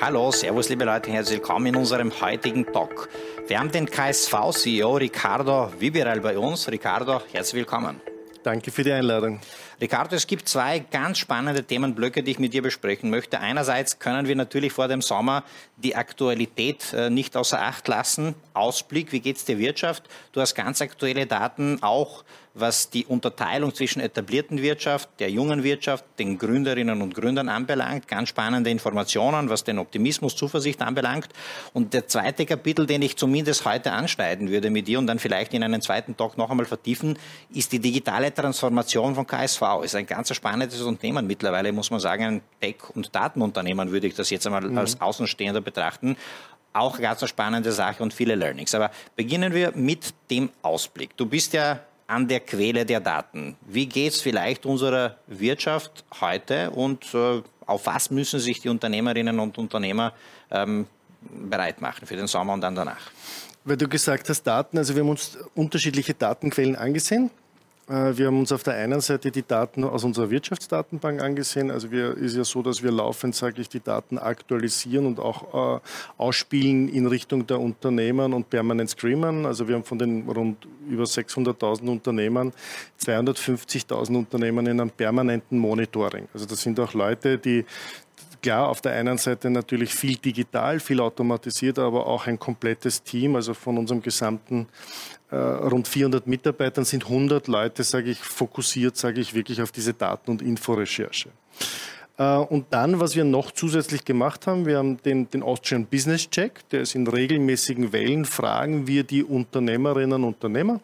Hallo, Servus, liebe Leute, herzlich willkommen in unserem heutigen Talk. Wir haben den KSV-CEO Ricardo Vibiral bei uns. Ricardo, herzlich willkommen. Danke für die Einladung. Ricardo, es gibt zwei ganz spannende Themenblöcke, die ich mit dir besprechen möchte. Einerseits können wir natürlich vor dem Sommer die Aktualität äh, nicht außer Acht lassen. Ausblick, wie geht es der Wirtschaft? Du hast ganz aktuelle Daten auch was die Unterteilung zwischen etablierten Wirtschaft, der jungen Wirtschaft, den Gründerinnen und Gründern anbelangt. Ganz spannende Informationen, was den Optimismus, Zuversicht anbelangt. Und der zweite Kapitel, den ich zumindest heute anschneiden würde mit dir und dann vielleicht in einen zweiten Talk noch einmal vertiefen, ist die digitale Transformation von KSV. Ist ein ganz spannendes Unternehmen mittlerweile, muss man sagen, ein Tech- und Datenunternehmen würde ich das jetzt einmal mhm. als Außenstehender betrachten auch ganz eine spannende Sache und viele Learnings. Aber beginnen wir mit dem Ausblick. Du bist ja an der Quelle der Daten. Wie geht es vielleicht unserer Wirtschaft heute und äh, auf was müssen sich die Unternehmerinnen und Unternehmer ähm, bereit machen für den Sommer und dann danach? Weil du gesagt hast, Daten, also wir haben uns unterschiedliche Datenquellen angesehen. Äh, wir haben uns auf der einen Seite die Daten aus unserer Wirtschaftsdatenbank angesehen. Also wir, ist ja so, dass wir laufend, sage ich, die Daten aktualisieren und auch äh, ausspielen in Richtung der Unternehmen und permanent streamen. Also wir haben von den rund über 600.000 Unternehmern 250.000 Unternehmen in einem permanenten Monitoring. Also das sind auch Leute, die klar, auf der einen Seite natürlich viel digital, viel automatisiert, aber auch ein komplettes Team. Also von unserem gesamten äh, rund 400 Mitarbeitern sind 100 Leute, sage ich, fokussiert, sage ich, wirklich auf diese Daten- und Inforecherche. Äh, und dann, was wir noch zusätzlich gemacht haben, wir haben den, den Austrian Business Check, der ist in regelmäßigen Wellen, fragen wir die Unternehmerinnen und Unternehmer,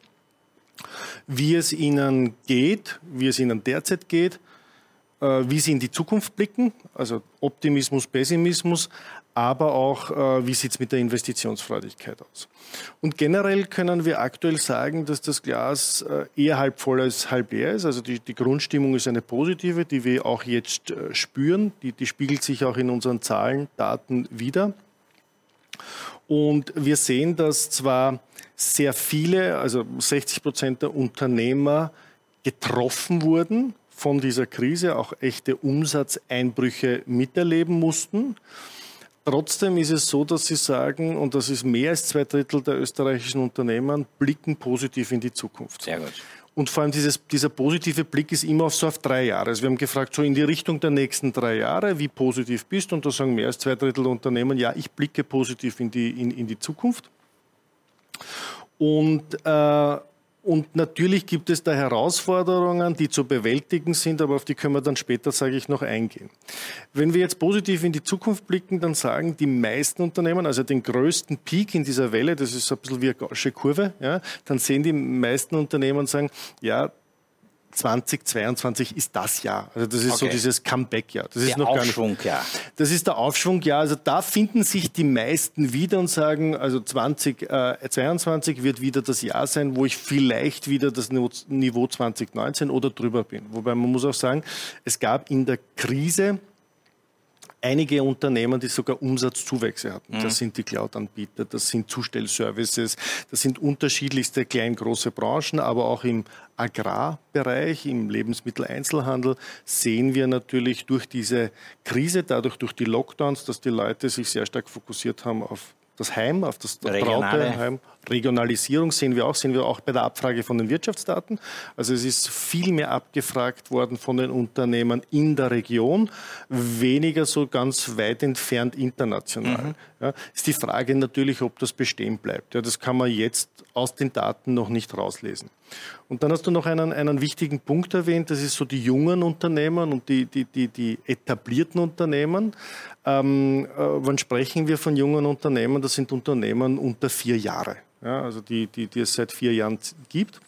wie es ihnen geht, wie es ihnen derzeit geht, wie sie in die Zukunft blicken, also Optimismus, Pessimismus, aber auch, äh, wie sieht es mit der Investitionsfreudigkeit aus. Und generell können wir aktuell sagen, dass das Glas äh, eher halb voll als halb leer ist. Also die, die Grundstimmung ist eine positive, die wir auch jetzt spüren. Die, die spiegelt sich auch in unseren Zahlen, Daten wieder. Und wir sehen, dass zwar sehr viele, also 60 Prozent der Unternehmer getroffen wurden von dieser Krise auch echte Umsatzeinbrüche miterleben mussten. Trotzdem ist es so, dass Sie sagen, und das ist mehr als zwei Drittel der österreichischen Unternehmen, blicken positiv in die Zukunft. Sehr gut. Und vor allem dieses, dieser positive Blick ist immer auf so auf drei Jahre. Also wir haben gefragt, so in die Richtung der nächsten drei Jahre, wie positiv bist? Und da sagen mehr als zwei Drittel der Unternehmen, ja, ich blicke positiv in die, in, in die Zukunft. Und äh, und natürlich gibt es da Herausforderungen, die zu bewältigen sind, aber auf die können wir dann später, sage ich, noch eingehen. Wenn wir jetzt positiv in die Zukunft blicken, dann sagen die meisten Unternehmen, also den größten Peak in dieser Welle, das ist ein bisschen wie eine gausche Kurve, ja, dann sehen die meisten Unternehmen und sagen, ja, 2022 ist das Jahr. Also das ist okay. so dieses Comeback-Jahr. Das der ist noch Aufschwung, gar ja. Das ist der Aufschwung, ja. Also da finden sich die meisten wieder und sagen, also 2022 äh, wird wieder das Jahr sein, wo ich vielleicht wieder das Niveau 2019 oder drüber bin. Wobei man muss auch sagen, es gab in der Krise einige Unternehmen, die sogar Umsatzzuwächse hatten. Mhm. Das sind die Cloud-Anbieter, das sind Zustellservices, das sind unterschiedlichste klein große Branchen, aber auch im Agrarbereich, im Lebensmitteleinzelhandel sehen wir natürlich durch diese Krise, dadurch durch die Lockdowns, dass die Leute sich sehr stark fokussiert haben auf das Heim, auf das Regionale. Heim. Regionalisierung sehen wir auch, sehen wir auch bei der Abfrage von den Wirtschaftsdaten. Also es ist viel mehr abgefragt worden von den Unternehmen in der Region, weniger so ganz weit entfernt international. Mhm. Ja, ist die Frage natürlich, ob das bestehen bleibt. Ja, das kann man jetzt aus den Daten noch nicht rauslesen. Und dann hast du noch einen, einen wichtigen Punkt erwähnt, das ist so die jungen Unternehmen und die, die, die, die etablierten Unternehmen. Ähm, äh, wann sprechen wir von jungen Unternehmen? Das sind Unternehmen unter vier Jahre, ja, also die, die, die es seit vier Jahren gibt.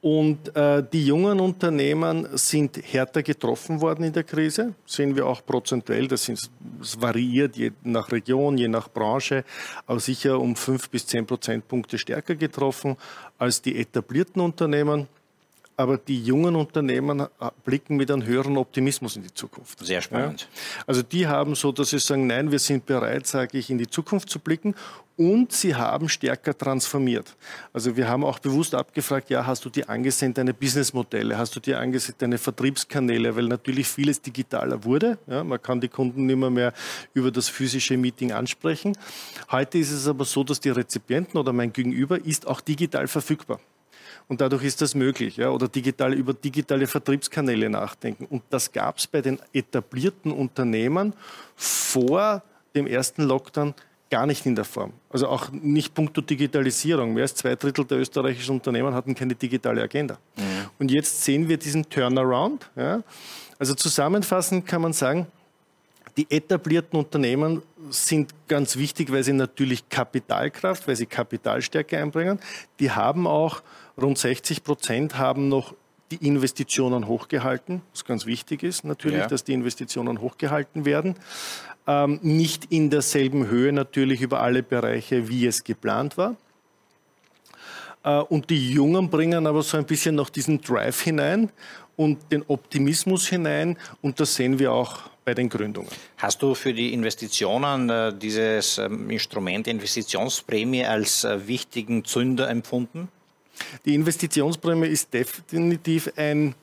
Und äh, die jungen Unternehmen sind härter getroffen worden in der Krise, sehen wir auch prozentuell. Das, sind, das variiert je nach Region, je nach Branche, aber sicher um fünf bis zehn Prozentpunkte stärker getroffen als die etablierten Unternehmen. Aber die jungen Unternehmen äh, blicken mit einem höheren Optimismus in die Zukunft. Sehr spannend. Ja? Also die haben so, dass sie sagen, nein, wir sind bereit, sage ich, in die Zukunft zu blicken und sie haben stärker transformiert. Also wir haben auch bewusst abgefragt, ja, hast du dir angesehen deine Businessmodelle, hast du dir angesehen deine Vertriebskanäle, weil natürlich vieles digitaler wurde. Ja, man kann die Kunden nicht mehr, mehr über das physische Meeting ansprechen. Heute ist es aber so, dass die Rezipienten oder mein Gegenüber ist auch digital verfügbar. Und dadurch ist das möglich. Ja? Oder digital, über digitale Vertriebskanäle nachdenken. Und das gab es bei den etablierten Unternehmen vor dem ersten Lockdown gar nicht in der Form. Also auch nicht puncto Digitalisierung. Mehr als zwei Drittel der österreichischen Unternehmen hatten keine digitale Agenda. Mhm. Und jetzt sehen wir diesen Turnaround. Ja? Also zusammenfassend kann man sagen, die etablierten Unternehmen sind ganz wichtig, weil sie natürlich Kapitalkraft, weil sie Kapitalstärke einbringen. Die haben auch rund 60 Prozent haben noch die Investitionen hochgehalten, was ganz wichtig ist natürlich, ja. dass die Investitionen hochgehalten werden. Ähm, nicht in derselben Höhe natürlich über alle Bereiche, wie es geplant war. Äh, und die Jungen bringen aber so ein bisschen noch diesen Drive hinein und den Optimismus hinein. Und das sehen wir auch bei den Gründungen. Hast du für die Investitionen äh, dieses ähm, Instrument Investitionsprämie als äh, wichtigen Zünder empfunden? Die Investitionsprämie ist definitiv ein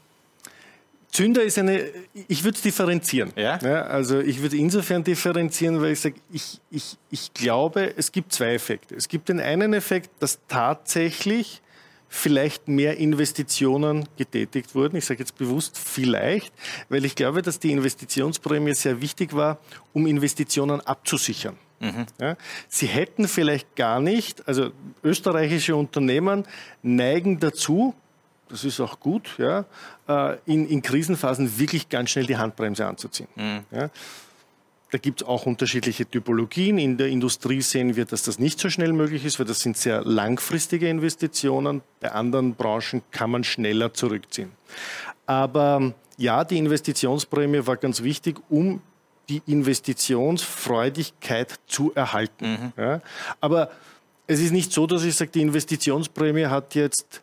Zünder ist eine, ich würde es differenzieren. Ja? ja? also ich würde insofern differenzieren, weil ich sage, ich, ich, ich glaube, es gibt zwei Effekte. Es gibt den einen Effekt, dass tatsächlich vielleicht mehr Investitionen getätigt wurden. Ich sage jetzt bewusst vielleicht, weil ich glaube, dass die Investitionsprämie sehr wichtig war, um Investitionen abzusichern. Mhm. Ja, sie hätten vielleicht gar nicht, also österreichische Unternehmen neigen dazu, das ist auch gut, ja, äh, in, in Krisenphasen wirklich ganz schnell die Handbremse anzuziehen. Mhm. Ja. Da gibt es auch unterschiedliche Typologien. In der Industrie sehen wir, dass das nicht so schnell möglich ist, weil das sind sehr langfristige Investitionen. Bei anderen Branchen kann man schneller zurückziehen. Aber ja, die Investitionsprämie war ganz wichtig, um die Investitionsfreudigkeit zu erhalten. Mhm. Ja, aber es ist nicht so, dass ich sage, die Investitionsprämie hat jetzt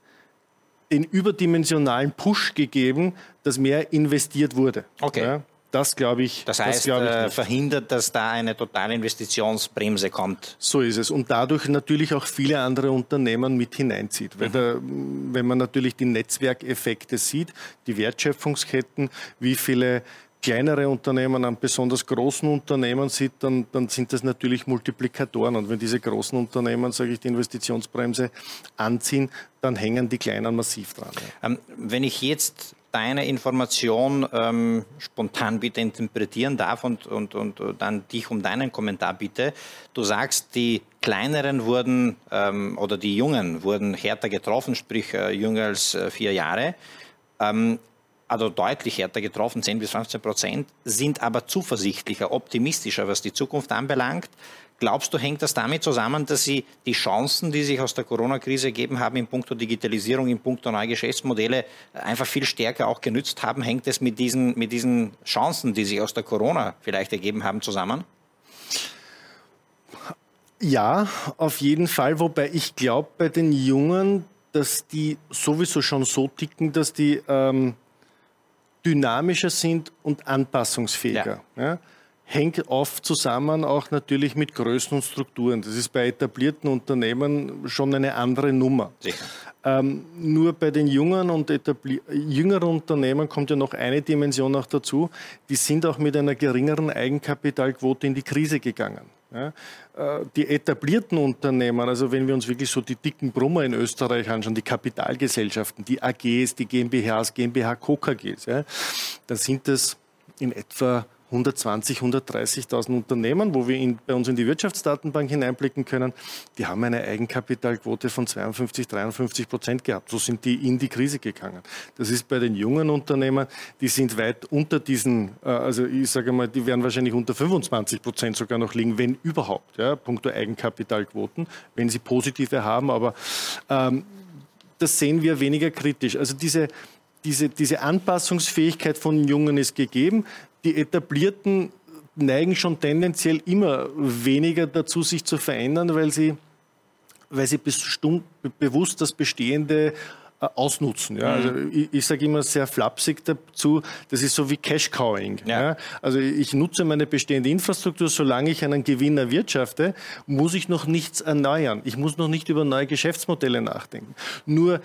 den überdimensionalen Push gegeben, dass mehr investiert wurde. Okay. Ja, das glaube ich. Das heißt, das ich äh, verhindert, dass da eine totale Investitionsbremse kommt. So ist es. Und dadurch natürlich auch viele andere Unternehmen mit hineinzieht. Mhm. da, wenn man natürlich die Netzwerkeffekte sieht, die Wertschöpfungsketten, wie viele kleinere Unternehmen an besonders großen Unternehmen sieht, dann, dann sind das natürlich Multiplikatoren. Und wenn diese großen Unternehmen, sage ich, die Investitionsbremse anziehen, dann hängen die kleinen massiv dran. Ja. Ähm, wenn ich jetzt deine Information ähm, spontan bitte interpretieren darf und, und, und dann dich um deinen Kommentar bitte. Du sagst, die kleineren wurden ähm, oder die Jungen wurden härter getroffen, sprich äh, jünger als äh, vier Jahre. Ähm, also deutlich härter getroffen, 10 bis 15 Prozent, sind aber zuversichtlicher, optimistischer, was die Zukunft anbelangt. Glaubst du, hängt das damit zusammen, dass Sie die Chancen, die sich aus der Corona-Krise ergeben haben, in puncto Digitalisierung, in puncto neue Geschäftsmodelle, einfach viel stärker auch genützt haben? Hängt es mit diesen, mit diesen Chancen, die sich aus der Corona vielleicht ergeben haben, zusammen? Ja, auf jeden Fall. Wobei ich glaube, bei den Jungen, dass die sowieso schon so ticken, dass die ähm, dynamischer sind und anpassungsfähiger. Ja. Ja? Hängt oft zusammen auch natürlich mit Größen und Strukturen. Das ist bei etablierten Unternehmen schon eine andere Nummer. Ähm, nur bei den jungen und jüngeren Unternehmen kommt ja noch eine Dimension noch dazu. Die sind auch mit einer geringeren Eigenkapitalquote in die Krise gegangen. Ja, äh, die etablierten Unternehmen, also wenn wir uns wirklich so die dicken Brummer in Österreich anschauen, die Kapitalgesellschaften, die AGs, die GmbHs, GmbH, KKGs, ja, dann sind das in etwa 120, 130.000 Unternehmen, wo wir in, bei uns in die Wirtschaftsdatenbank hineinblicken können, die haben eine Eigenkapitalquote von 52, 53 Prozent gehabt. So sind die in die Krise gegangen. Das ist bei den jungen Unternehmen, die sind weit unter diesen, äh, also ich sage mal, die werden wahrscheinlich unter 25 Prozent sogar noch liegen, wenn überhaupt, ja, punkto Eigenkapitalquoten, wenn sie positive haben, aber ähm, das sehen wir weniger kritisch. Also diese, diese, diese Anpassungsfähigkeit von Jungen ist gegeben die etablierten neigen schon tendenziell immer weniger dazu, sich zu verändern, weil sie, weil sie bestimmt, bewusst das Bestehende äh, ausnutzen. Ja? Also mhm. ich, ich sage immer sehr flapsig dazu, das ist so wie Cash-Cowing. Ja. ja. Also ich nutze meine bestehende Infrastruktur, solange ich einen Gewinn erwirtschafte, muss ich noch nichts erneuern. Ich muss noch nicht über neue Geschäftsmodelle nachdenken. Nur,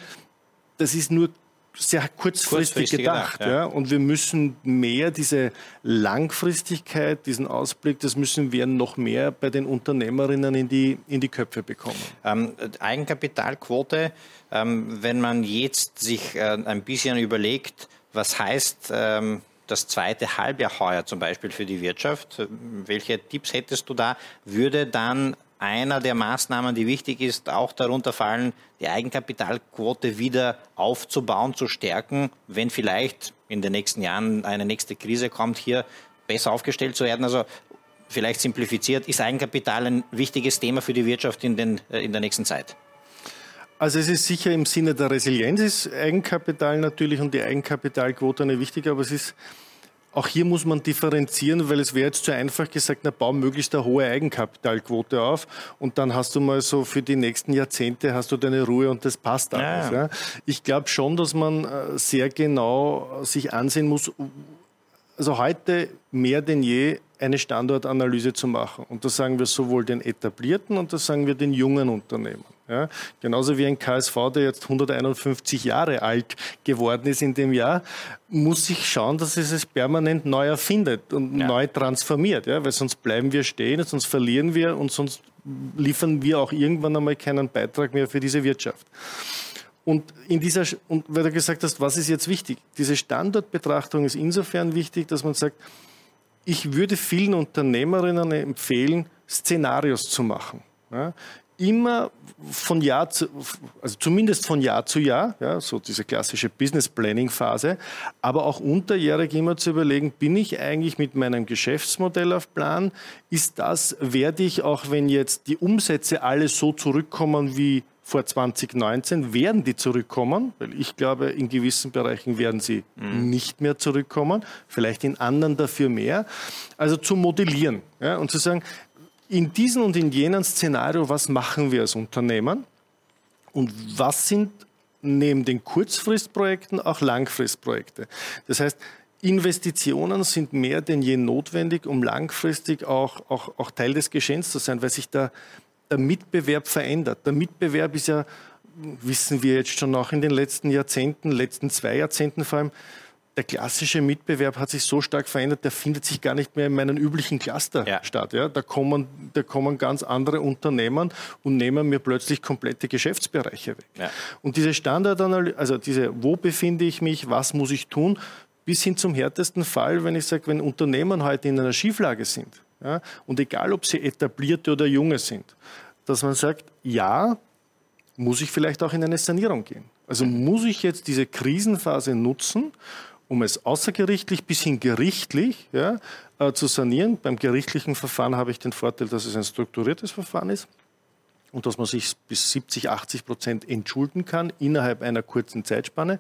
das ist nur sehr kurzfristig, kurzfristig gedacht. gedacht ja. Und wir müssen mehr diese Langfristigkeit, diesen Ausblick, das müssen wir noch mehr bei den Unternehmerinnen in die, in die Köpfe bekommen. Ähm, Eigenkapitalquote, ähm, wenn man jetzt sich äh, ein bisschen überlegt, was heißt ähm, das zweite Halbjahr heuer zum Beispiel für die Wirtschaft, welche Tipps hättest du da? Würde dann einer der Maßnahmen, die wichtig ist, auch darunter fallen, die Eigenkapitalquote wieder aufzubauen, zu stärken, wenn vielleicht in den nächsten Jahren eine nächste Krise kommt, hier besser aufgestellt zu werden. Also vielleicht simplifiziert, ist Eigenkapital ein wichtiges Thema für die Wirtschaft in, den, äh, in der nächsten Zeit? Also es ist sicher im Sinne der Resilienz ist Eigenkapital natürlich und die Eigenkapitalquote eine wichtige, aber es ist auch hier muss man differenzieren, weil es wäre jetzt zu einfach gesagt, na, bau möglichst eine hohe Eigenkapitalquote auf und dann hast du mal so für die nächsten Jahrzehnte hast du deine Ruhe und das passt alles. Ja. Ja. Ich glaube schon, dass man äh, sehr genau sich ansehen muss, also heute mehr denn je eine Standortanalyse zu machen. Und das sagen wir sowohl den etablierten und das sagen wir den jungen Unternehmen. Ja, genauso wie ein KSV, der jetzt 151 Jahre alt geworden ist in dem Jahr, muss ich schauen, dass es es permanent neu erfindet und ja. neu transformiert. Ja, weil sonst bleiben wir stehen, sonst verlieren wir und sonst liefern wir auch irgendwann einmal keinen Beitrag mehr für diese Wirtschaft. Und in dieser, und weil du gesagt hast, was ist jetzt wichtig? Diese Standortbetrachtung ist insofern wichtig, dass man sagt, ich würde vielen Unternehmerinnen empfehlen, Szenarios zu machen. Ja, immer von Jahr zu, also zumindest von Jahr zu Jahr, ja, so diese klassische Business Planning Phase, aber auch unterjährig immer zu überlegen, bin ich eigentlich mit meinem Geschäftsmodell auf Plan? Ist das, werde ich auch, wenn jetzt die Umsätze alle so zurückkommen wie vor 2019, werden die zurückkommen? Weil ich glaube, in gewissen Bereichen werden sie mhm. nicht mehr zurückkommen, vielleicht in anderen dafür mehr. Also zu modellieren ja, und zu sagen, in diesem und in jenem Szenario, was machen wir als Unternehmen und was sind neben den Kurzfristprojekten auch Langfristprojekte. Das heißt, Investitionen sind mehr denn je notwendig, um langfristig auch, auch, auch Teil des Geschehens zu sein, weil sich der, der Mitbewerb verändert. Der Mitbewerb ist ja, wissen wir jetzt schon auch in den letzten Jahrzehnten, letzten zwei Jahrzehnten vor allem, der klassische Mitbewerb hat sich so stark verändert, der findet sich gar nicht mehr in meinen üblichen Cluster ja. statt. Ja? Da, kommen, da kommen ganz andere Unternehmen und nehmen mir plötzlich komplette Geschäftsbereiche weg. Ja. Und diese Standardanalyse, also diese, wo befinde ich mich, was muss ich tun, bis hin zum härtesten Fall, wenn ich sage, wenn Unternehmen heute in einer Schieflage sind, ja, und egal ob sie etablierte oder junge sind, dass man sagt, ja, muss ich vielleicht auch in eine Sanierung gehen. Also muss ich jetzt diese Krisenphase nutzen, um es außergerichtlich bis hin gerichtlich ja, äh, zu sanieren. Beim gerichtlichen Verfahren habe ich den Vorteil, dass es ein strukturiertes Verfahren ist und dass man sich bis 70, 80 Prozent entschulden kann innerhalb einer kurzen Zeitspanne.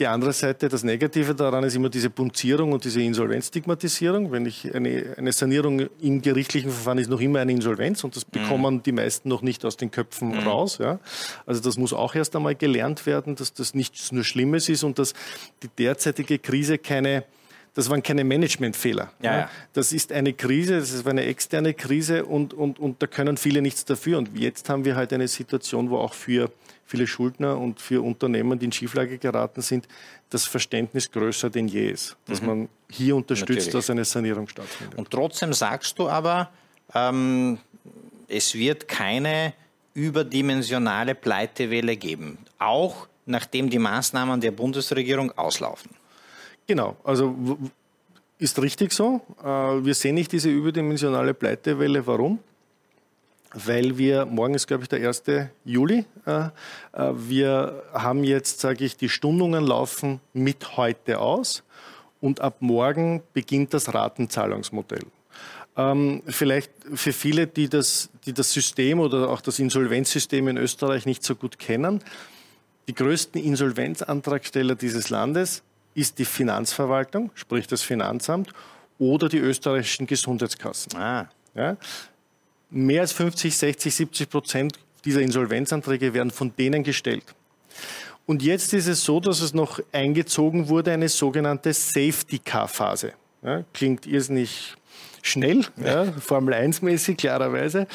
Die andere Seite, das Negative daran ist immer diese Punzierung und diese Insolvenzstigmatisierung. Wenn ich eine, eine Sanierung im gerichtlichen Verfahren ist noch immer eine Insolvenz und das mhm. bekommen die meisten noch nicht aus den Köpfen mhm. raus. Ja. Also das muss auch erst einmal gelernt werden, dass das nichts nur Schlimmes ist und dass die derzeitige Krise keine das waren keine Managementfehler. Ja, ja. Das ist eine Krise, das ist eine externe Krise und, und, und da können viele nichts dafür. Und jetzt haben wir halt eine Situation, wo auch für viele Schuldner und für Unternehmen, die in Schieflage geraten sind, das Verständnis größer denn je ist, dass mhm. man hier unterstützt, Natürlich. dass eine Sanierung stattfindet. Und trotzdem sagst du aber, ähm, es wird keine überdimensionale Pleitewelle geben, auch nachdem die Maßnahmen der Bundesregierung auslaufen. Genau, also ist richtig so. Äh, wir sehen nicht diese überdimensionale Pleitewelle. Warum? Weil wir, morgen ist glaube ich der 1. Juli, äh, äh, wir haben jetzt, sage ich, die Stundungen laufen mit heute aus und ab morgen beginnt das Ratenzahlungsmodell. Ähm, vielleicht für viele, die das, die das System oder auch das Insolvenzsystem in Österreich nicht so gut kennen, die größten Insolvenzantragsteller dieses Landes ist die Finanzverwaltung, sprich das Finanzamt, oder die österreichischen Gesundheitskassen. Ah. Ja? Mehr als 50, 60, 70 Prozent dieser Insolvenzanträge werden von denen gestellt. Und jetzt ist es so, dass es noch eingezogen wurde, eine sogenannte Safety-Car-Phase. Ja, klingt irrsinnig schnell, ja, Formel 1-mäßig, klarerweise.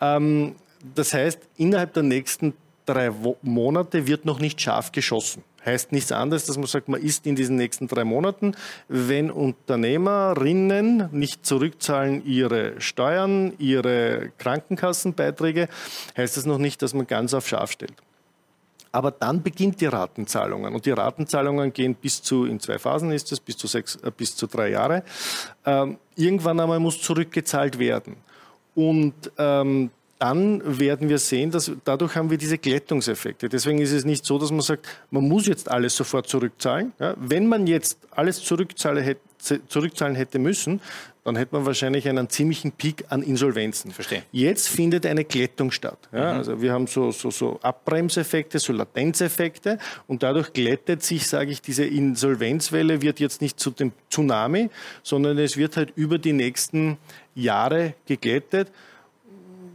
Ähm, das heißt, innerhalb der nächsten drei Monate wird noch nicht scharf geschossen. Heißt nichts anderes, dass man sagt, man ist in diesen nächsten drei Monaten, wenn Unternehmerinnen nicht zurückzahlen ihre Steuern, ihre Krankenkassenbeiträge, heißt das noch nicht, dass man ganz auf scharf stellt. Aber dann beginnt die Ratenzahlungen. Und die Ratenzahlungen gehen bis zu, in zwei Phasen ist es, bis zu, sechs, äh, bis zu drei Jahre. Ähm, irgendwann einmal muss zurückgezahlt werden. Und ähm, dann werden wir sehen, dass dadurch haben wir diese Glättungseffekte. Deswegen ist es nicht so, dass man sagt, man muss jetzt alles sofort zurückzahlen. Ja, wenn man jetzt alles zurückzahlen hätte, zurückzahlen hätte müssen, dann hätte man wahrscheinlich einen ziemlichen Peak an Insolvenzen. Verstehe. Jetzt findet eine Glättung statt. Ja, mhm. Also wir haben so, so, so Abbremseffekte, so Latenzeffekte und dadurch glättet sich, sage ich, diese Insolvenzwelle wird jetzt nicht zu dem Tsunami, sondern es wird halt über die nächsten Jahre geglättet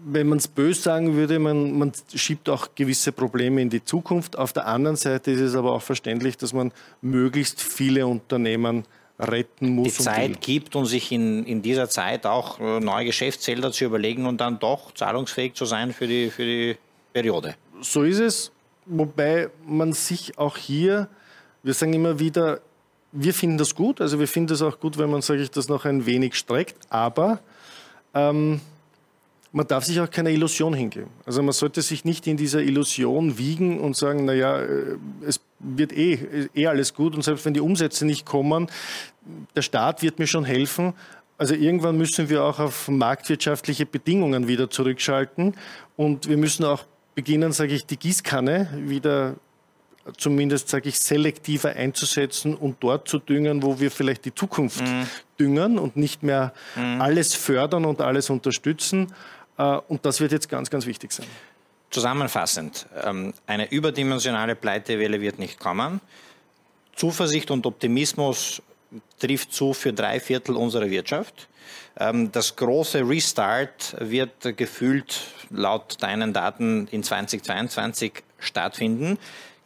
wenn man es böse sagen würde, man, man schiebt auch gewisse Probleme in die Zukunft. Auf der anderen Seite ist es aber auch verständlich, dass man möglichst viele Unternehmen retten muss. Die Zeit gibt, um sich in, in dieser Zeit auch äh, neue Geschäftsfelder zu überlegen und dann doch zahlungsfähig zu sein für die, für die Periode. So ist es, wobei man sich auch hier, wir sagen immer wieder, wir finden das gut, also wir finden es auch gut, wenn man, sage ich, das noch ein wenig streckt, aber ähm, man darf sich auch keine Illusion hingeben. Also man sollte sich nicht in dieser Illusion wiegen und sagen, naja, äh, es wird eh, eh alles gut und selbst wenn die Umsätze nicht kommen, der Staat wird mir schon helfen. Also irgendwann müssen wir auch auf marktwirtschaftliche Bedingungen wieder zurückschalten und wir müssen auch beginnen, sage ich, die Gießkanne wieder zumindest, sage ich, selektiver einzusetzen und dort zu düngen, wo wir vielleicht die Zukunft mhm. düngen und nicht mehr mhm. alles fördern und alles unterstützen. Äh, und das wird jetzt ganz, ganz wichtig sein. Zusammenfassend, ähm, eine überdimensionale Pleitewelle wird nicht kommen. Zuversicht und Optimismus trifft zu für drei Viertel unserer Wirtschaft. Ähm, das große Restart wird gefühlt laut deinen Daten in 2022 stattfinden.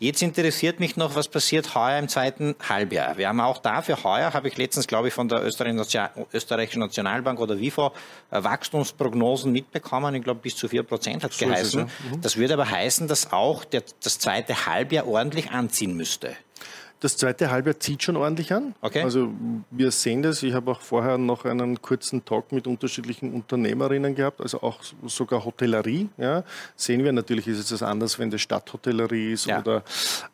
Jetzt interessiert mich noch, was passiert heuer im zweiten Halbjahr. Wir haben auch dafür heuer, habe ich letztens, glaube ich, von der Österreichischen Nationalbank oder WIFO äh, Wachstumsprognosen mitbekommen. Ich glaube, bis zu vier Prozent hat es so geheißen. Es, ja. mhm. Das würde aber heißen, dass auch der, das zweite Halbjahr ordentlich anziehen müsste. Das zweite Halbjahr zieht schon ordentlich an. Okay. Also wir sehen das. Ich habe auch vorher noch einen kurzen Talk mit unterschiedlichen Unternehmerinnen gehabt, also auch sogar Hotellerie. Ja. Sehen wir natürlich, ist es anders, wenn das Stadthotellerie ist ja. oder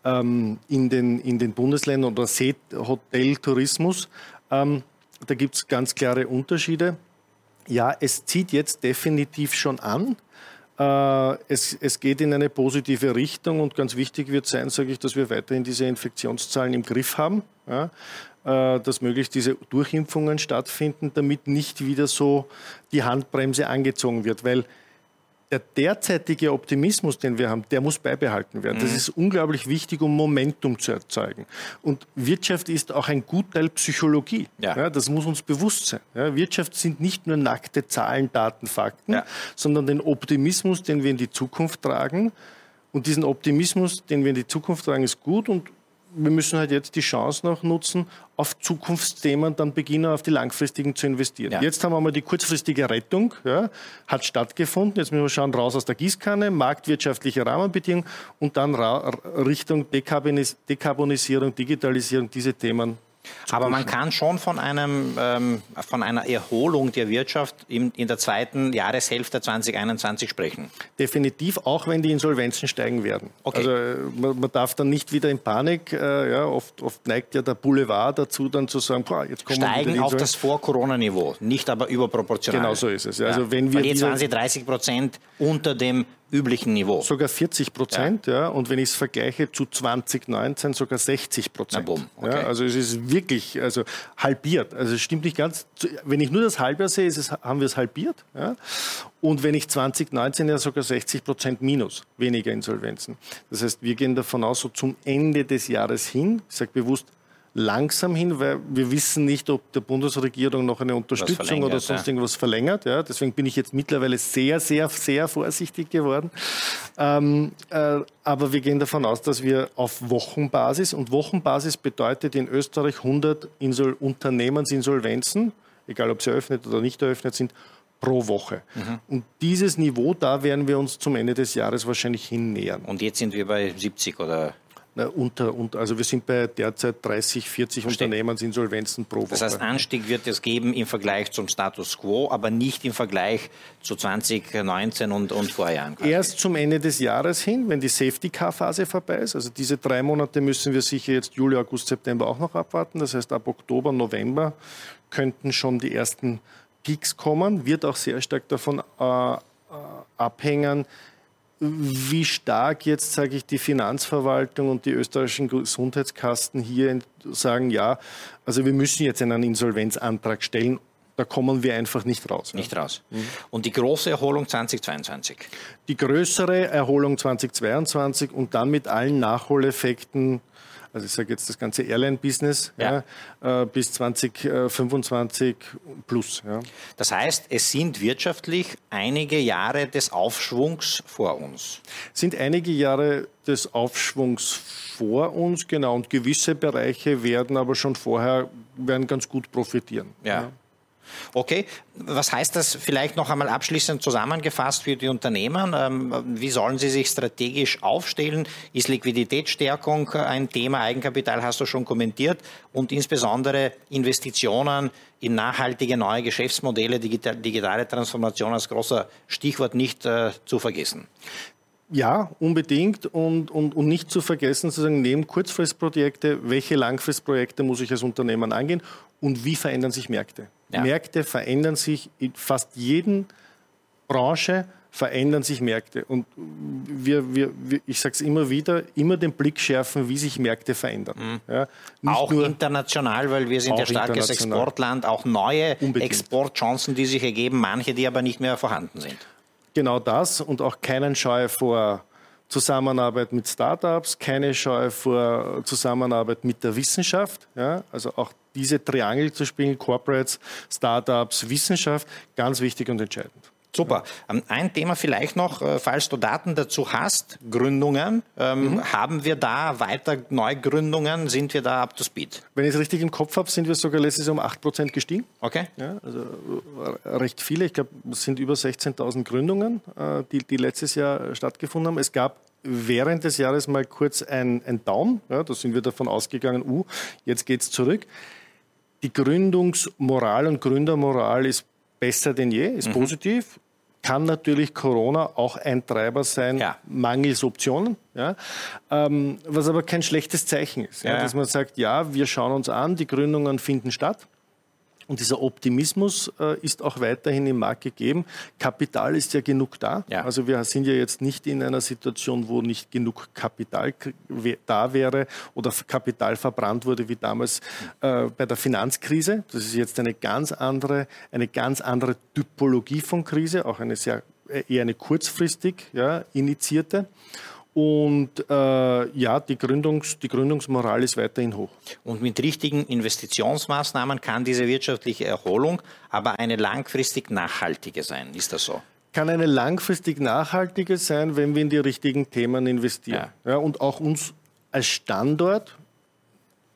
ähm, in, den, in den Bundesländern oder Hoteltourismus. Ähm, da gibt es ganz klare Unterschiede. Ja, es zieht jetzt definitiv schon an. Äh, es, es, geht in eine positive Richtung und ganz wichtig wird sein, sage ich, dass wir weiterhin diese Infektionszahlen im Griff haben, ja, äh, dass möglichst diese Durchimpfungen stattfinden, damit nicht wieder so die Handbremse angezogen wird, weil der derzeitige Optimismus, den wir haben, der muss beibehalten werden. Das mhm. ist unglaublich wichtig, um Momentum zu erzeugen. Und Wirtschaft ist auch ein Gutteil Psychologie. Ja. ja das muss uns bewusst sein. Ja, Wirtschaft sind nicht nur nackte Zahlen, Daten, Fakten, ja. sondern den Optimismus, den wir in die Zukunft tragen. Und diesen Optimismus, den wir in die Zukunft tragen, ist gut und wir müssen halt jetzt die Chance noch nutzen, auf Zukunftsthemen dann beginnen, auf die langfristigen zu investieren. Ja. Jetzt haben wir mal die kurzfristige Rettung, ja, hat stattgefunden. Jetzt müssen wir schauen, raus aus der Gießkanne, marktwirtschaftliche Rahmenbedingungen und dann Richtung Dekarbonisierung, Digitalisierung, diese Themen aber man kann schon von, einem, ähm, von einer Erholung der Wirtschaft in, in, der zweiten Jahreshälfte 2021 sprechen. Definitiv, auch wenn die Insolvenzen steigen werden. Okay. Also äh, man, man darf dann nicht wieder in Panik, äh, ja, oft, oft, neigt ja der Boulevard dazu, dann zu sagen, boah, jetzt kommen Steigen auf das Vor-Corona-Niveau, nicht aber überproportional. Genau so ist es. Ja. Also wenn wir Weil jetzt waren sie 30 Prozent unter dem üblichen Niveau. Sogar 40 Prozent, ja. ja. Und wenn ich es vergleiche zu 2019, sogar 60 Prozent. Okay. Ja, also es ist wirklich also halbiert. Also es stimmt nicht ganz. Wenn ich nur das Halbjahr sehe, es, haben wir es halbiert. Ja. Und wenn ich 2019 ja sogar 60 Prozent minus, weniger Insolvenzen. Das heißt, wir gehen davon aus, so zum Ende des Jahres hin, ich sage bewusst langsam hin, weil wir wissen nicht, ob der Bundesregierung noch eine Unterstützung oder sonst ja. irgendwas verlängert. Ja, deswegen bin ich jetzt mittlerweile sehr, sehr, sehr vorsichtig geworden. Ähm, äh, aber wir gehen davon aus, dass wir auf Wochenbasis und Wochenbasis bedeutet in Österreich 100 Insol Unternehmensinsolvenzen, egal ob sie eröffnet oder nicht eröffnet sind, pro Woche. Mhm. Und dieses Niveau, da werden wir uns zum Ende des Jahres wahrscheinlich hinnähern. Und jetzt sind wir bei 70 oder? Na, unter, unter, also wir sind bei derzeit 30, 40 Verstehe. Unternehmensinsolvenzen pro Woche. Das heißt, Anstieg wird es geben im Vergleich zum Status quo, aber nicht im Vergleich zu 2019 und, und Vorjahren. Quasi. Erst zum Ende des Jahres hin, wenn die Safety-Car-Phase vorbei ist. Also diese drei Monate müssen wir sicher jetzt Juli, August, September auch noch abwarten. Das heißt, ab Oktober, November könnten schon die ersten Peaks kommen, wird auch sehr stark davon äh, äh, abhängen, wie stark jetzt, sage ich, die Finanzverwaltung und die österreichischen Gesundheitskasten hier sagen, ja, also wir müssen jetzt einen Insolvenzantrag stellen. Da kommen wir einfach nicht raus. Nicht raus. Mhm. Und die große Erholung 2022? Die größere Erholung 2022 und dann mit allen Nachholeffekten also ich sage jetzt das ganze Airline-Business ja. ja äh, bis 2025 plus. Ja. Das heißt, es sind wirtschaftlich einige Jahre des Aufschwungs vor uns. Sind einige Jahre des Aufschwungs vor uns, genau. Und gewisse Bereiche werden aber schon vorher werden ganz gut profitieren. ja. Okay, was heißt das vielleicht noch einmal abschließend zusammengefasst für die Unternehmen? Ähm, wie sollen sie sich strategisch aufstellen? Ist Liquiditätsstärkung ein Thema? Eigenkapital hast du schon kommentiert und insbesondere Investitionen in nachhaltige neue Geschäftsmodelle, digitale Transformation als großer Stichwort nicht äh, zu vergessen. Ja, unbedingt und, und, und nicht zu vergessen, sozusagen neben Kurzfristprojekte, welche Langfristprojekte muss ich als Unternehmen angehen und wie verändern sich Märkte? Ja. Märkte verändern sich in fast jeden Branche verändern sich Märkte. Und wir, wir, wir ich sage es immer wieder, immer den Blick schärfen, wie sich Märkte verändern. Mhm. Ja, auch international, weil wir sind ja starkes Exportland, auch neue Unbedingt. Exportchancen, die sich ergeben, manche, die aber nicht mehr vorhanden sind. Genau das und auch keinen Scheu vor Zusammenarbeit mit Startups, keine Scheu vor Zusammenarbeit mit der Wissenschaft. Ja, also auch diese Triangel zu spielen, Corporates, Startups, Wissenschaft, ganz wichtig und entscheidend. Super. Ähm, ein Thema vielleicht noch, äh, falls du Daten dazu hast, Gründungen. Ähm, mhm. Haben wir da weiter Neugründungen? Sind wir da up to speed? Wenn ich es richtig im Kopf habe, sind wir sogar letztes Jahr um 8% gestiegen. Okay. Ja, also äh, recht viele. Ich glaube, es sind über 16.000 Gründungen, äh, die, die letztes Jahr stattgefunden haben. Es gab während des Jahres mal kurz ein, ein Down. Ja, da sind wir davon ausgegangen, uh, jetzt geht es zurück die Gründungsmoral und Gründermoral ist besser denn je, ist mhm. positiv. Kann natürlich Corona auch ein Treiber sein, ja. mangels Optionen. Ja? Ähm, was aber kein schlechtes Zeichen ist. Ja, dass man sagt, ja, wir schauen uns an, die Gründungen finden statt. Und dieser Optimismus äh, ist auch weiterhin im Markt gegeben. Kapital ist ja genug da. Ja. Also wir sind ja jetzt nicht in einer Situation, wo nicht genug Kapital da wäre oder Kapital verbrannt wurde wie damals äh, bei der Finanzkrise. Das ist jetzt eine ganz andere, eine ganz andere Typologie von Krise, auch eine sehr eher eine kurzfristig ja, initiierte. Und äh, ja, die, Gründungs-, die Gründungsmoral ist weiterhin hoch. Und mit richtigen Investitionsmaßnahmen kann diese wirtschaftliche Erholung aber eine langfristig nachhaltige sein. Ist das so? Kann eine langfristig nachhaltige sein, wenn wir in die richtigen Themen investieren. Ja. ja und auch uns als Standort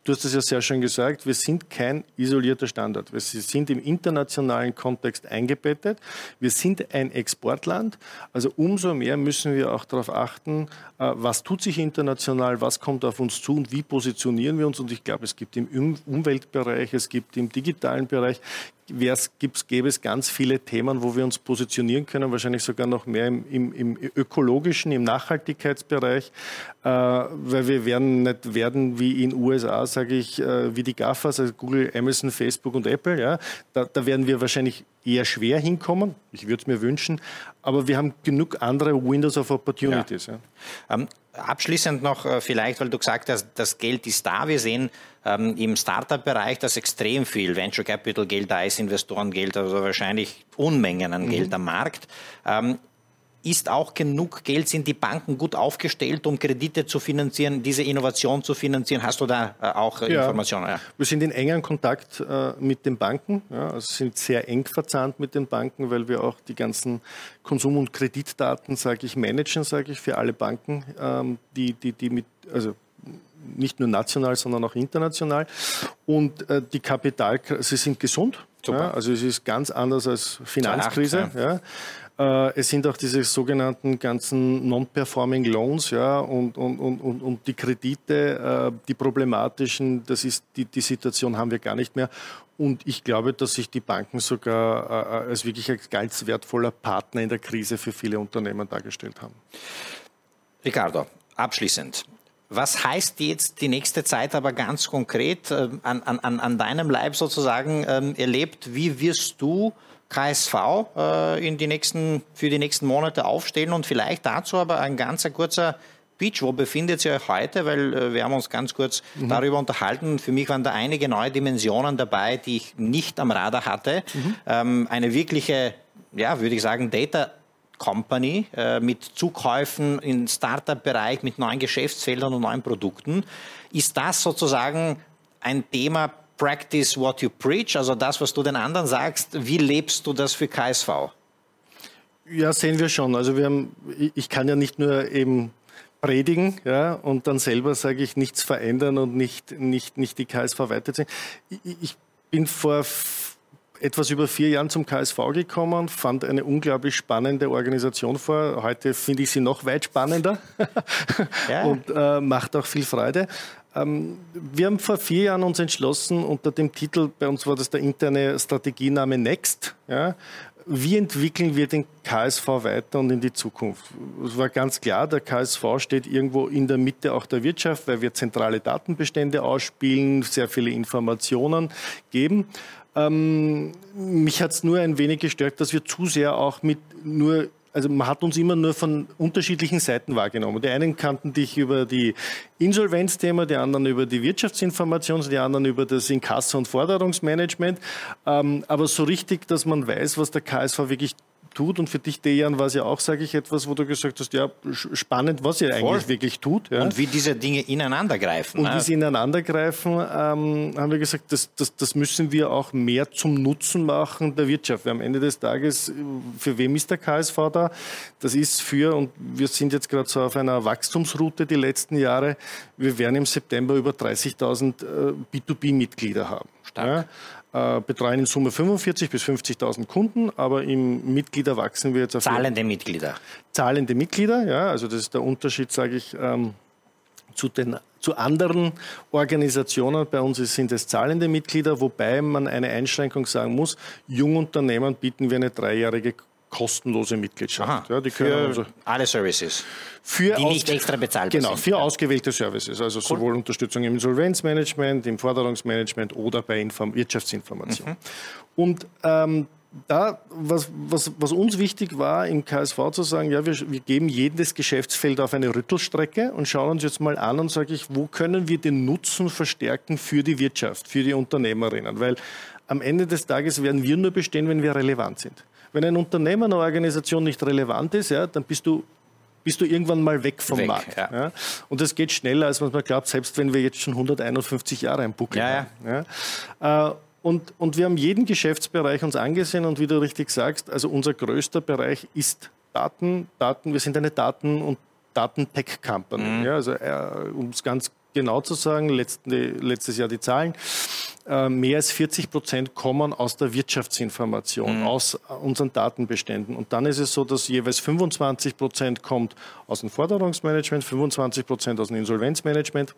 Du hast es ja sehr schön gesagt, wir sind kein isolierter Standort. Wir sind im internationalen Kontext eingebettet. Wir sind ein Exportland. Also umso mehr müssen wir auch darauf achten, äh, was tut sich international, was kommt auf uns zu und wie positionieren wir uns. Und ich glaube, es gibt im Umweltbereich, es gibt im digitalen Bereich, gibt's, gäbe es ganz viele Themen, wo wir uns positionieren können, wahrscheinlich sogar noch mehr im, im, im ökologischen, im Nachhaltigkeitsbereich, äh, weil wir werden nicht werden wie in USA, sage ich, äh, wie die GAFAs, also Google, Amazon, Facebook und Apple. Ja, da, da werden wir wahrscheinlich eher schwer hinkommen. Ich würde es mir wünschen, aber wir haben genug andere Windows of Opportunities. Ja. Ja. Ähm, abschließend noch äh, vielleicht, weil du gesagt hast, das Geld ist da. Wir sehen ähm, im Startup-Bereich, dass extrem viel Venture Capital Geld da ist, Investorengeld, also wahrscheinlich Unmengen an mhm. Geld am Markt. Ähm, ist auch genug Geld, sind die Banken gut aufgestellt, um Kredite zu finanzieren, diese Innovation zu finanzieren? Hast du da äh, auch äh, ja. Informationen? Ja. Wir sind in engem Kontakt äh, mit den Banken, ja, also sind sehr eng verzahnt mit den Banken, weil wir auch die ganzen Konsum- und Kreditdaten, sage ich, managen, sage ich, für alle Banken, ähm, die, die, die mit, also nicht nur national, sondern auch international. Und äh, die Kapital, sie sind gesund. Ja, also es ist ganz anders als Finanzkrise. Ja. Äh, es sind auch diese sogenannten ganzen Non-Performing Loans ja, und, und, und, und, die Kredite, äh, die problematischen, das ist, die, die Situation haben wir gar nicht mehr. Und ich glaube, dass sich die Banken sogar äh, als wirklich ein ganz wertvoller Partner in der Krise für viele Unternehmen dargestellt haben. Ricardo, abschließend. Was heißt jetzt die nächste Zeit aber ganz konkret äh, an, an, an deinem Leib sozusagen ähm, erlebt? Wie wirst du KSV äh, in die nächsten, für die nächsten Monate aufstellen und vielleicht dazu aber ein ganz kurzer Pitch. Wo befindet ihr euch heute? Weil äh, wir haben uns ganz kurz mhm. darüber unterhalten. Für mich waren da einige neue Dimensionen dabei, die ich nicht am Radar hatte. Mhm. Ähm, eine wirkliche, ja, würde ich sagen, Data Company äh, mit Zukäufen im Startup-Bereich, mit neuen Geschäftsfeldern und neuen Produkten. Ist das sozusagen ein Thema Practice what you preach, also das, was du den anderen sagst? Wie lebst du das für KSV? Ja, sehen wir schon. Also wir haben, ich kann ja nicht nur eben predigen ja, und dann selber, sage ich, nichts verändern und nicht, nicht, nicht die KSV weiterziehen. Ich, bin vor etwas über vier Jahren zum KSV gekommen, fand eine unglaublich spannende Organisation vor. Heute finde ich sie noch weit spannender ja. und äh, macht auch viel Freude. Ähm, wir haben vor vier Jahren uns entschlossen, unter dem Titel, bei uns war das der interne Strategiename Next, ja, wie entwickeln wir den KSV weiter und in die Zukunft? Es war ganz klar, der KSV steht irgendwo in der Mitte auch der Wirtschaft, weil wir zentrale Datenbestände ausspielen, sehr viele Informationen geben. Ähm, mich hat es nur ein wenig gestört, dass wir zu sehr auch mit nur also man hat uns immer nur von unterschiedlichen Seiten wahrgenommen. Die einen kannten dich über die Insolvenzthema, die anderen über die Wirtschaftsinformation, die anderen über das Inkasso- und Forderungsmanagement. Ähm, aber so richtig, dass man weiß, was der KSV wirklich tut. Und für dich, Dejan, war es ja auch, sage ich, etwas, wo du gesagt hast, ja, spannend, was ihr eigentlich wirklich tut. Ja. Und wie diese Dinge ineinander greifen. Und ne? wie sie ineinander greifen, ähm, haben wir gesagt, das, das, das müssen wir auch mehr zum Nutzen machen der Wirtschaft. Weil am Ende des Tages, für wem ist der KSV da? Das ist für, und wir sind jetzt gerade so auf einer Wachstumsroute die letzten Jahre, wir werden im September über 30.000 äh, B2B-Mitglieder haben. Stark. Ja äh, betreuen in Summe 45.000 bis 50.000 Kunden, aber im Mitglieder wachsen wir jetzt auf... Zahlende Mitglieder. Zahlende Mitglieder, ja, also das ist der Unterschied, sage ich, ähm, zu den zu anderen Organisationen. Bei uns sind es zahlende Mitglieder, wobei man eine Einschränkung sagen muss, Jungunternehmen bieten wir eine dreijährige kostenlose Mitgliedschaft. ja, die für also alle Services, für die nicht extra bezahlt genau, sind. Genau, für ausgewählte Services. Also cool. sowohl Unterstützung im Insolvenzmanagement, im Forderungsmanagement oder bei Inform Wirtschaftsinformation. Mhm. Und ähm, da, was, was, was, uns wichtig war, im KSV zu sagen, ja, wir, wir, geben jedes Geschäftsfeld auf eine Rüttelstrecke und schauen uns jetzt mal an und sage ich, wo können wir den Nutzen verstärken für die Wirtschaft, für die Unternehmerinnen? Weil am Ende des Tages werden wir nur bestehen, wenn wir relevant sind. Wenn ein Unternehmen, eine Organisation nicht relevant ist, ja, dann bist du bist du irgendwann mal weg vom weg, Markt. Ja. Ja. Und das geht schneller, als man glaubt, selbst wenn wir jetzt schon 151 Jahre im Buckel ja, haben. Äh, und, und wir haben jeden Geschäftsbereich uns angesehen und wie du richtig sagst, also unser größter Bereich ist Daten. Daten wir sind eine Daten- und Daten-Tech-Company. Mhm. Also äh, um es ganz genau zu sagen, letzten, letztes Jahr die Zahlen, äh, mehr als 40 Prozent kommen aus der Wirtschaftsinformation, mhm. aus unseren Datenbeständen. Und dann ist es so, dass jeweils 25 Prozent kommt aus dem Forderungsmanagement, 25 Prozent aus dem Insolvenzmanagement.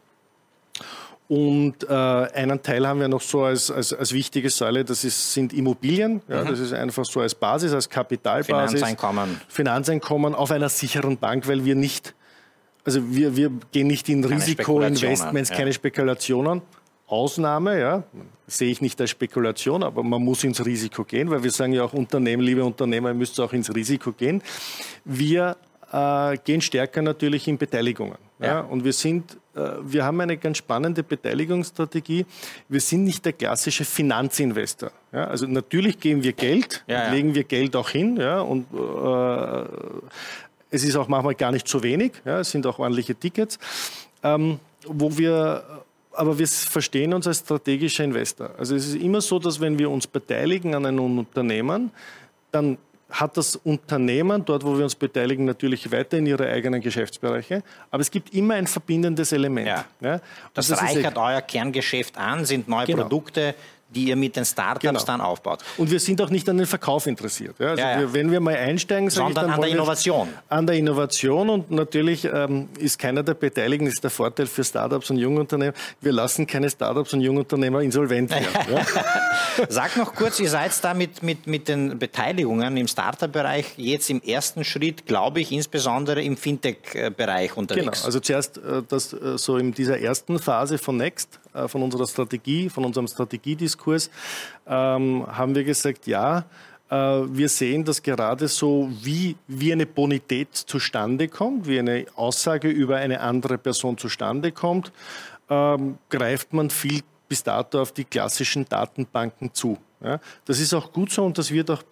Und äh, einen Teil haben wir noch so als, als, als wichtige Säule, das ist, sind Immobilien. Ja, mhm. Das ist einfach so als Basis, als Kapitalbasis. Finanzeinkommen. Finanzeinkommen auf einer sicheren Bank, weil wir nicht also wir, wir gehen nicht in Risikoinvestments, ja. keine Spekulationen. Ausnahme, ja, sehe ich nicht als Spekulation, aber man muss ins Risiko gehen, weil wir sagen ja auch Unternehmen, liebe Unternehmer, ihr müsst auch ins Risiko gehen. Wir äh, gehen stärker natürlich in Beteiligungen. Ja. ja. und wir sind, äh, wir haben eine ganz spannende Beteiligungsstrategie. Wir sind nicht der klassische Finanzinvestor. Ja, also natürlich geben wir Geld, ja, legen wir Geld auch hin, ja, und äh, es ist auch manchmal gar nicht so wenig. Ja, es sind auch ordentliche Tickets, ähm, wo wir aber wir verstehen uns als strategischer Investor. Also es ist immer so, dass wenn wir uns beteiligen an einem Unternehmen, dann hat das Unternehmen, dort wo wir uns beteiligen, natürlich weiter in ihre eigenen Geschäftsbereiche. Aber es gibt immer ein verbindendes Element. Ja. Ja? Das, das reichert euer Kerngeschäft an, sind neue genau. Produkte, die ihr mit den Startups genau. dann aufbaut. Und wir sind auch nicht an den Verkauf interessiert. Ja, also ja, ja. Wir, wenn wir mal einsteigen, sondern ich, an der Innovation. An der Innovation und natürlich ähm, ist keiner der Beteiligten, ist der Vorteil für Startups und Jungunternehmen, wir lassen keine Startups und Jungunternehmer insolvent werden. Sag noch kurz, ihr seid da mit, mit, mit den Beteiligungen im Startup-Bereich jetzt im ersten Schritt, glaube ich, insbesondere im Fintech-Bereich unterwegs. Genau, also zuerst äh, das, äh, so in dieser ersten Phase von Next, äh, von unserer Strategie, von unserem Strategiediskurs, ähm, haben wir gesagt, ja, äh, wir sehen, dass gerade so, wie, wie eine Bonität zustande kommt, wie eine Aussage über eine andere Person zustande kommt, ähm, greift man viel bis dato auf die klassischen Datenbanken zu. Ja, das ist auch gut so und das wird auch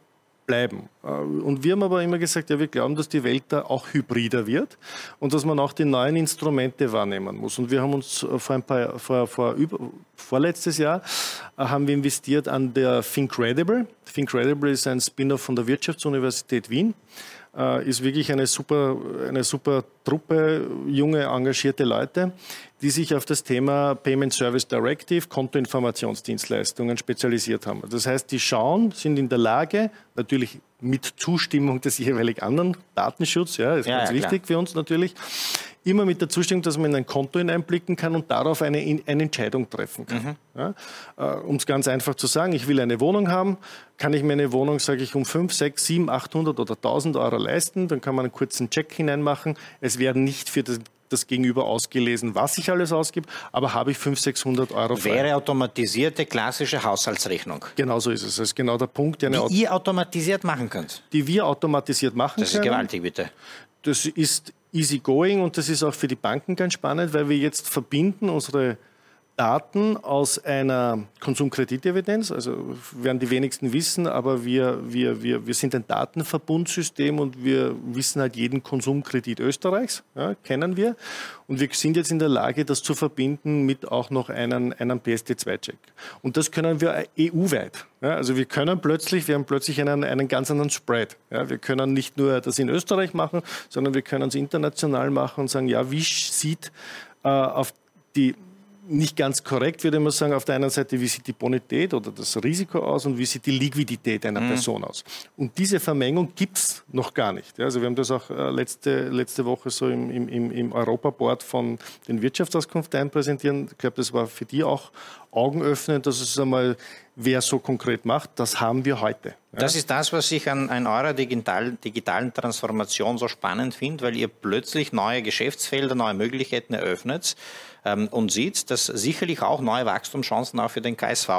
bleiben. Äh, und wir haben aber immer gesagt, ja, wir glauben, dass die Welt da auch hybrider wird und dass man auch die neuen Instrumente wahrnehmen muss. Und wir haben uns äh, vor ein paar, vor, vor über, vorletztes Jahr äh, haben wir investiert an der Thincredible. Thincredible ist ein Spin-off von der Wirtschaftsuniversität Wien ist wirklich eine super, eine super Truppe, junge, engagierte Leute, die sich auf das Thema Payment Service Directive, Kontoinformationsdienstleistungen spezialisiert haben. Das heißt, die schauen, sind in der Lage, natürlich mit Zustimmung des jeweilig anderen, Datenschutz, ja, ist ja, ganz ja, wichtig für uns natürlich, immer mit der Zustimmung, dass man in ein Konto hineinblicken kann und darauf eine, eine Entscheidung treffen kann. Mhm. Ja, äh, um es ganz einfach zu sagen, ich will eine Wohnung haben, kann ich mir eine Wohnung, sage ich, um 5, 6, 7, 800 oder 1000 Euro leisten, dann kann man einen kurzen Check hineinmachen. Es werden nicht für das das Gegenüber ausgelesen, was ich alles ausgebe, aber habe ich 500, 600 Euro frei. Wäre automatisierte klassische Haushaltsrechnung. Genau so ist es. Das ist genau der Punkt. Die ihr automatisiert machen könnt. Die wir automatisiert machen können. Das ist gewaltig, bitte. Das ist easy going und das ist auch für die Banken ganz spannend, weil wir jetzt verbinden unsere Daten aus einer Konsumkreditevidenz, also werden die wenigsten wissen, aber wir, wir, wir, wir sind ein Datenverbundsystem und wir wissen halt jeden Konsumkredit Österreichs, ja, kennen wir. Und wir sind jetzt in der Lage, das zu verbinden mit auch noch einem, einem PSD2-Check. Und das können wir EU-weit. Ja, also wir können plötzlich, wir haben plötzlich einen, einen ganz anderen Spread. Ja, wir können nicht nur das in Österreich machen, sondern wir können es international machen und sagen, ja, wie sieht äh, auf die nicht ganz korrekt, würde man sagen. Auf der einen Seite, wie sieht die Bonität oder das Risiko aus und wie sieht die Liquidität einer mhm. Person aus. Und diese Vermengung gibt es noch gar nicht. Also wir haben das auch äh, letzte, letzte Woche so im, im, im Europaboard von den Wirtschaftsauskunfteien präsentieren. Ich glaube, das war für die auch augenöffnend, dass es einmal, wer so konkret macht, das haben wir heute. Ja. Das ist das, was ich an, an eurer digital, digitalen Transformation so spannend finde, weil ihr plötzlich neue Geschäftsfelder, neue Möglichkeiten eröffnet ähm, und sieht, dass sicherlich auch neue Wachstumschancen auch für den KSV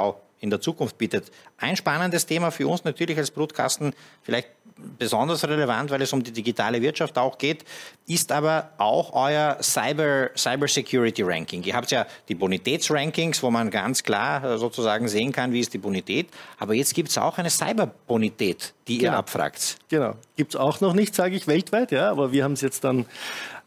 in der Zukunft bietet. Ein spannendes Thema für uns natürlich als Brutkasten, vielleicht besonders relevant, weil es um die digitale Wirtschaft auch geht, ist aber auch euer Cyber, Cyber Security Ranking. Ihr habt ja die Bonitätsrankings, wo man ganz klar äh, sozusagen sehen kann, wie ist die Bonität. Aber jetzt gibt es auch eine Cyberbonität, die genau. ihr abfragt. Genau. Gibt es auch noch nicht, sage ich, weltweit, ja, aber wir haben es jetzt dann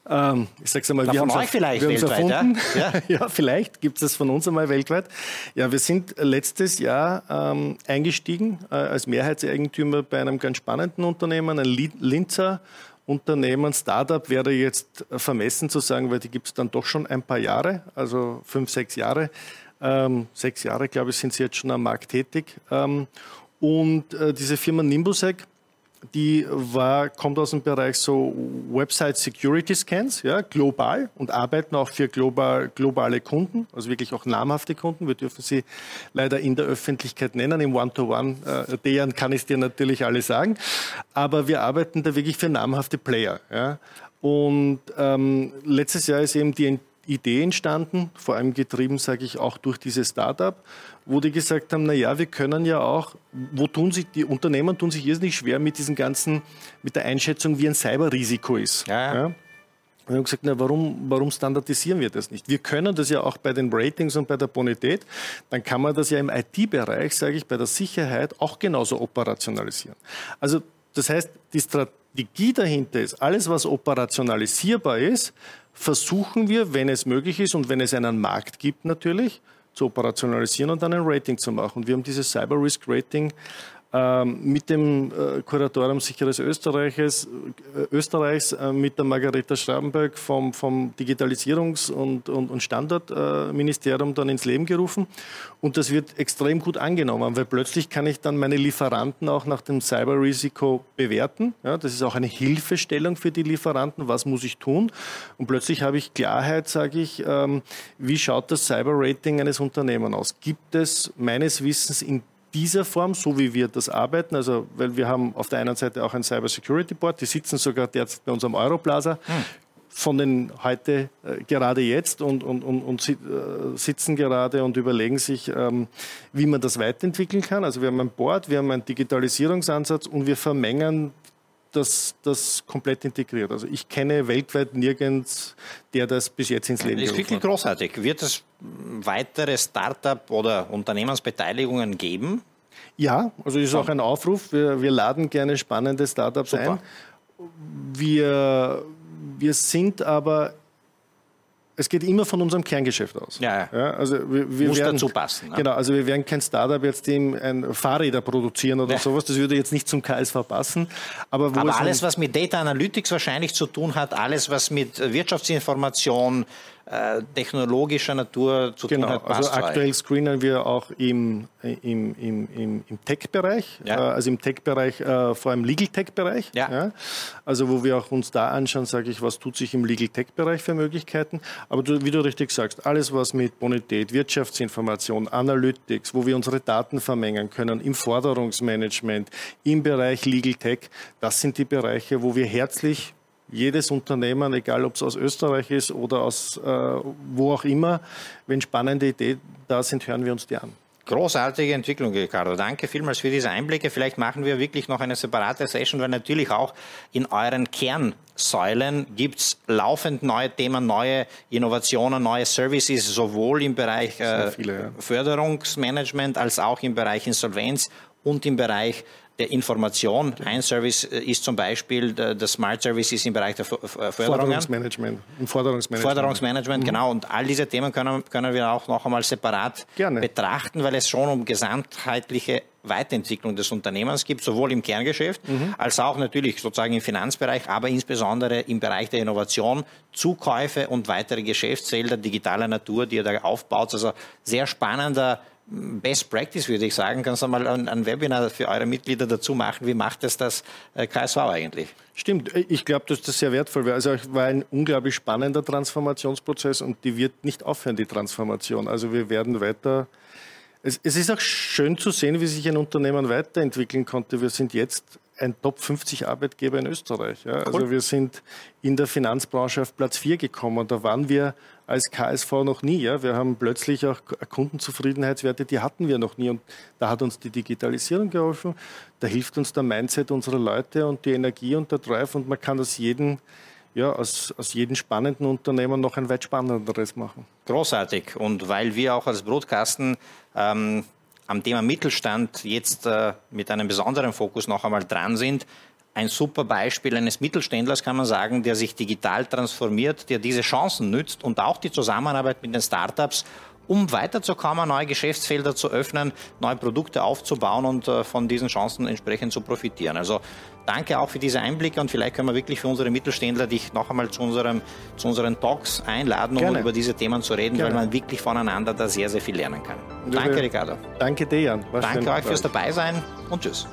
ähm, ich sag's einmal, wir haben es vielleicht wir weltweit, erfunden. Ja? Ja. ja, vielleicht gibt es von uns einmal weltweit. Ja, wir sind letztes Jahr ähm, eingestiegen äh, als Mehrheitseigentümer bei einem ganz spannenden Unternehmen, ein Linzer Unternehmen, Startup wäre jetzt vermessen zu sagen, weil die gibt es dann doch schon ein paar Jahre, also fünf, sechs Jahre. Ähm, sechs Jahre, glaube ich, sind sie jetzt schon am Markt tätig. Ähm, und äh, diese Firma Nimbusec die war, kommt aus dem Bereich so Website Security Scans, ja, global und arbeiten auch für global, globale Kunden, also wirklich auch namhafte Kunden. Wir dürfen sie leider in der Öffentlichkeit nennen. Im One-to-One, äh, kann ich dir natürlich alle sagen. Aber wir arbeiten da wirklich für namhafte Player. Ja. Und ähm, letztes Jahr ist eben die Idee entstanden, vor allem getrieben, sage ich, auch durch dieses Startup, wo die gesagt haben, na ja, wir können ja auch, wo tun sich, die Unternehmen tun sich irrsinnig schwer mit diesen ganzen, mit der Einschätzung, wie ein Cyberrisiko ist. Ja, ja. Wir haben gesagt, na, warum, warum standardisieren wir das nicht? Wir können das ja auch bei den Ratings und bei der Bonität. Dann kann man das ja im IT-Bereich, sage ich, bei der Sicherheit auch genauso operationalisieren. Also das heißt, die Strategie dahinter ist, alles, was operationalisierbar ist, versuchen wir, wenn es möglich ist und wenn es einen Markt gibt natürlich, zu operationalisieren und dann ein Rating zu machen. Und wir haben dieses Cyber Risk Rating mit dem äh, Kuratorium Sicheres Österreichs, äh, Österreichs äh, mit der Margareta Schrabenberg vom, vom Digitalisierungs- und, und, und Standortministerium dann ins Leben gerufen. Und das wird extrem gut angenommen, weil plötzlich kann ich dann meine Lieferanten auch nach dem Cyberrisiko bewerten. Ja, das ist auch eine Hilfestellung für die Lieferanten. Was muss ich tun? Und plötzlich habe ich Klarheit, sage ich, ähm, wie schaut das Cyber-Rating eines Unternehmens aus? Gibt es meines Wissens in dieser Form, so wie wir das arbeiten. Also, weil wir haben auf der einen Seite auch ein Cyber Security Board, die sitzen sogar derzeit bei unserem Europlaza. Hm. Von den heute äh, gerade jetzt und, und, und, und äh, sitzen gerade und überlegen sich, ähm, wie man das weiterentwickeln kann. Also wir haben ein Board, wir haben einen Digitalisierungsansatz und wir vermengen das, das komplett integriert. Also ich kenne weltweit nirgends, der das bis jetzt ins Leben gerufen hat. Das ist wirklich großartig. Wird es weitere Start-up oder Unternehmensbeteiligungen geben? Ja, also ist auch ein Aufruf. Wir, wir laden gerne spannende Startups ein. Wir, wir sind aber es geht immer von unserem Kerngeschäft aus. Ja, ja. also wir, wir muss werden, dazu passen. Ne? Genau, also wir werden kein Startup jetzt dem ein Fahrräder produzieren oder ja. sowas. Das würde jetzt nicht zum KSV passen. Aber, Aber alles, was mit Data Analytics wahrscheinlich zu tun hat, alles, was mit Wirtschaftsinformation, äh, technologischer Natur zu genau, tun hat. Also aktuell screenen wir auch im, im, im, im, im Tech-Bereich, ja. äh, also im Tech-Bereich, äh, vor allem Legal-Tech-Bereich. Ja. ja. Also wo wir auch uns da anschauen, sage ich, was tut sich im Legal-Tech-Bereich für Möglichkeiten. Aber du, wie du richtig sagst, alles was mit Bonität, Wirtschaftsinformation, Analytics, wo wir unsere Daten vermengen können, im Forderungsmanagement, im Bereich Legal-Tech, das sind die Bereiche, wo wir herzlich jedes Unternehmen, egal ob es aus Österreich ist oder aus äh, wo auch immer, wenn spannende Ideen da sind, hören wir uns die an. Großartige Entwicklung, Ricardo. Danke vielmals für diese Einblicke. Vielleicht machen wir wirklich noch eine separate Session, weil natürlich auch in euren Kernsäulen gibt es laufend neue Themen, neue Innovationen, neue Services, sowohl im Bereich äh, viele, ja. Förderungsmanagement als auch im Bereich Insolvenz und im Bereich der Information. Ein Service äh, ist zum Beispiel der Smart Services im Bereich der Förderung. Forderungsmanagement. Im Forderungsmanagement. Forderungsmanagement, mhm. genau. Und all diese Themen können, können wir auch noch einmal separat Gerne. betrachten, weil es schon um gesamtheitliche Weiterentwicklung des Unternehmens gibt, sowohl im Kerngeschäft mhm. als auch natürlich sozusagen im Finanzbereich, aber insbesondere im Bereich der Innovation, Zukäufe und weitere Geschäftsfelder digitaler Natur, die ihr da aufbaut. Also sehr spannender Best Practice, würde ich sagen. Kannst du mal ein, Webinar für eure Mitglieder dazu machen? Wie macht es das äh, KSV eigentlich? Stimmt, ich glaube, dass das sehr wertvoll wäre. Also es war ein unglaublich spannender Transformationsprozess und die wird nicht aufhören, die Transformation. Also wir werden weiter. Es, es ist auch schön zu sehen, wie sich ein Unternehmen weiterentwickeln konnte. Wir sind jetzt ein Top 50 Arbeitgeber in Österreich. Ja. Also cool. Also wir sind in der Finanzbranche auf Platz 4 gekommen. Da waren wir als KSV noch nie. Ja. Wir haben plötzlich auch Kundenzufriedenheitswerte, die hatten wir noch nie. Und da hat uns die Digitalisierung geholfen. Da hilft uns der Mindset unserer Leute und die Energie und der Drive. Und man kann aus jedem, ja, aus, aus jedem spannenden Unternehmen noch ein weit spannenderes machen. Großartig. Und weil wir auch als Brotkasten ähm, am Thema Mittelstand jetzt äh, mit einem besonderen Fokus noch einmal dran sind. Ein super Beispiel eines Mittelständlers kann man sagen, der sich digital transformiert, der diese Chancen nützt und auch die Zusammenarbeit mit den Startups, um weiterzukommen, neue Geschäftsfelder zu öffnen, neue Produkte aufzubauen und äh, von diesen Chancen entsprechend zu profitieren. Also danke auch für diese Einblicke und vielleicht können wir wirklich für unsere Mittelständler dich noch einmal zu, unserem, zu unseren Talks einladen, um Gerne. über diese Themen zu reden, Gerne. weil man wirklich voneinander da sehr, sehr viel lernen kann. Danke, Ricardo. Danke dir, Jan. War danke euch fürs Dabeisein und tschüss.